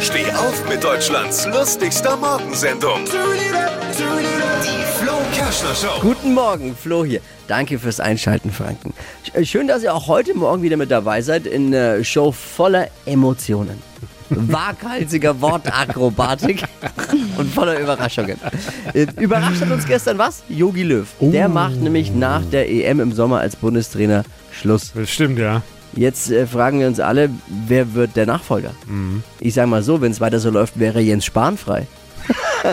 Steh auf mit Deutschlands lustigster Morgensendung. Die Flo Kerschner Show. Guten Morgen, Flo hier. Danke fürs Einschalten, Franken. Schön, dass ihr auch heute Morgen wieder mit dabei seid in einer Show voller Emotionen. Waghalsiger Wortakrobatik und voller Überraschungen. Äh, Überrascht hat uns gestern was? Yogi Löw. Der macht nämlich nach der EM im Sommer als Bundestrainer Schluss. Das stimmt, ja. Jetzt äh, fragen wir uns alle, wer wird der Nachfolger? Ich sage mal so, wenn es weiter so läuft, wäre Jens Spahn frei.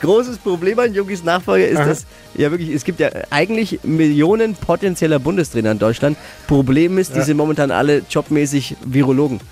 Großes Problem an Yogis Nachfolger ist, Aha. dass ja wirklich, es gibt ja eigentlich Millionen potenzieller Bundestrainer in Deutschland. Problem ist, die Ja. sind momentan alle jobmäßig Virologen.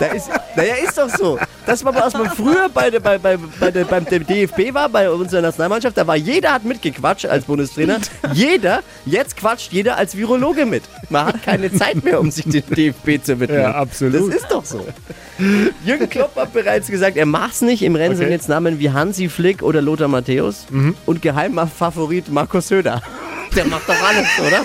Da ist, naja, ist doch so. Das war, was man früher bei, der- bei, bei, bei der, beim DFB war, bei unserer Nationalmannschaft. Da war jeder hat mitgequatscht als Bundestrainer. Jeder, jetzt quatscht jeder als Virologe mit. Man hat keine Zeit mehr, um sich dem DFB zu widmen. Ja, absolut. Das ist doch so. Jürgen Klopp hat bereits gesagt, er macht's nicht. Im Rennen sind Okay. jetzt Namen wie Hansi Flick oder Lothar Matthäus. Und geheimer Favorit Markus Söder. Der macht doch alles, oder?